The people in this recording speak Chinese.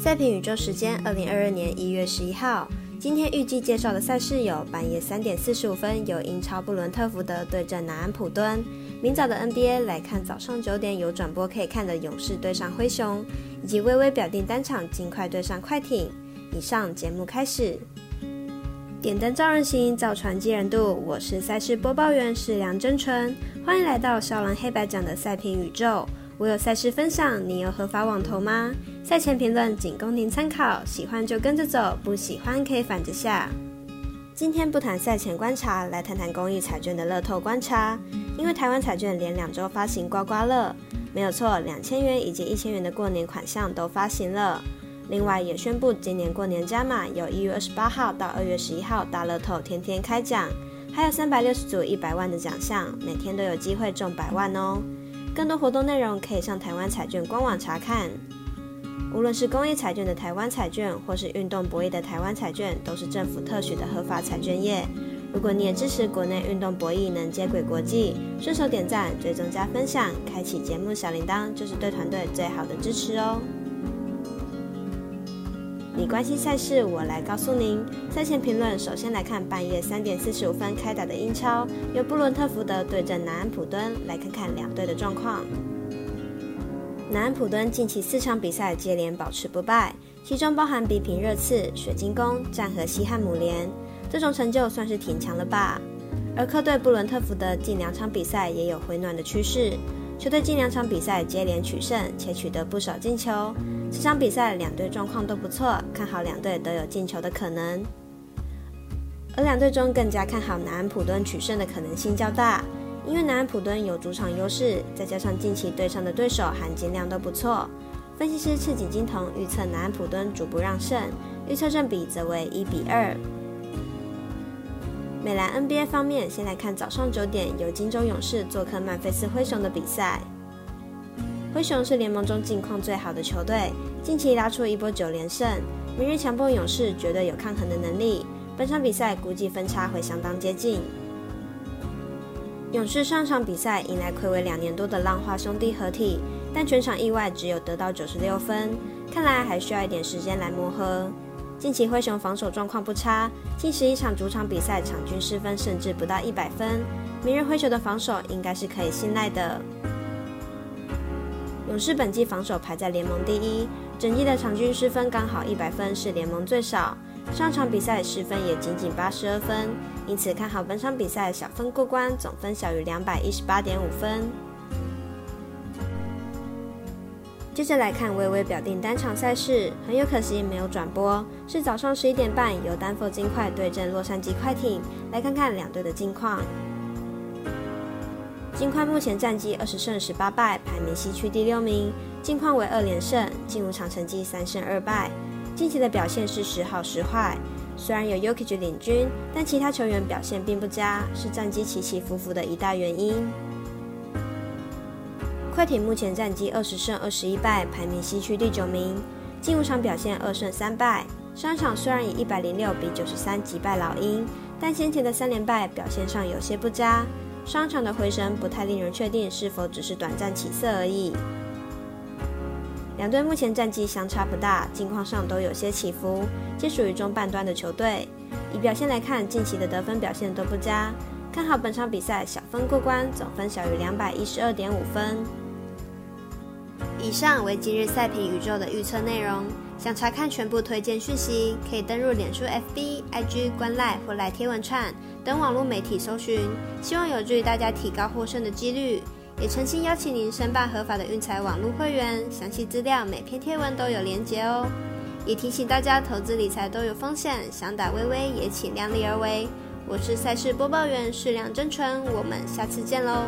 赛评宇宙时间，二零二二年一月十一号。今天预计介绍的赛事有：半夜三点四十五分有英超布伦特福德对阵南安普敦；明早的 NBA 来看早上九点有转播可以看的勇士对上灰熊，以及微微表定单场尽快对上快艇。以上节目开始。点灯照人行，造船济人度。我是赛事播报员是梁真纯，欢迎来到少狼黑白奖的赛评宇宙。我有赛事分享，你有合法网投吗？赛前评论仅供您参考，喜欢就跟着走，不喜欢可以反着下。今天不谈赛前观察，来谈谈公益彩券的乐透观察。因为台湾彩券连两周发行刮刮乐，没有错，两千元以及一千元的过年款项都发行了。另外也宣布今年过年加码，由一月二十八号到二月十一号大乐透天天开奖，还有三百六十组一百万的奖项，每天都有机会中百万哦。更多活动内容可以上台湾彩券官网查看。无论是公益彩券的台湾彩券，或是运动博弈的台湾彩券，都是政府特许的合法彩券业。如果你也支持国内运动博弈能接轨国际，顺手点赞、追踪加分享、开启节目小铃铛，就是对团队最好的支持哦。你关心赛事，我来告诉您。赛前评论，首先来看半夜三点四十五分开打的英超，由布伦特福德对阵南安普敦，来看看两队的状况。南安普敦近期四场比赛接连保持不败，其中包含比平热刺、水晶宫、战和西汉姆联，这种成就算是挺强了吧？而客队布伦特福德近两场比赛也有回暖的趋势，球队近两场比赛接连取胜，且取得不少进球。这场比赛两队状况都不错，看好两队都有进球的可能。而两队中更加看好南安普敦取胜的可能性较大，因为南安普敦有主场优势，再加上近期对上的对手含金量都不错。分析师赤井金童预测南安普敦逐步让胜，预测正比则为一比二。美兰 NBA 方面，先来看早上九点由金州勇士做客曼菲斯灰熊的比赛。灰熊是联盟中近况最好的球队，近期拉出一波九连胜，明日强迫勇士绝对有抗衡的能力。本场比赛估计分差会相当接近。勇士上场比赛迎来暌违两年多的浪花兄弟合体，但全场意外只有得到九十六分，看来还需要一点时间来磨合。近期灰熊防守状况不差，近十一场主场比赛场均失分甚至不到一百分，明日灰熊的防守应该是可以信赖的。勇士本季防守排在联盟第一，整季的场均失分刚好一百分，是联盟最少。上场比赛失分也仅仅八十二分，因此看好本场比赛小分过关，总分小于两百一十八点五分。接着来看微微表定单场赛事，很有可惜没有转播，是早上十一点半由丹佛金块对阵洛杉矶快艇，来看看两队的近况。金块目前战绩二十胜十八败，排名西区第六名。近况为二连胜，近五场成绩三胜二败。近期的表现是时好时坏，虽然有 Yokichi 领军，但其他球员表现并不佳，是战绩起起伏伏的一大原因。快艇目前战绩二十胜二十一败，排名西区第九名。近五场表现二胜三败，上场虽然以一百零六比九十三击败老鹰，但先前的三连败表现上有些不佳。商场的回升不太令人确定是否只是短暂起色而已。两队目前战绩相差不大，近况上都有些起伏，皆属于中半端的球队。以表现来看，近期的得分表现都不佳，看好本场比赛小分过关，总分小于两百一十二点五分。以上为今日赛评宇宙的预测内容。想查看全部推荐讯息，可以登入脸书、FB、IG、观赖或来贴文串等网络媒体搜寻，希望有助于大家提高获胜的几率。也诚心邀请您申办合法的运财网络会员，详细资料每篇贴文都有连结哦。也提醒大家，投资理财都有风险，想打微微也请量力而为。我是赛事播报员适量真纯，我们下次见喽。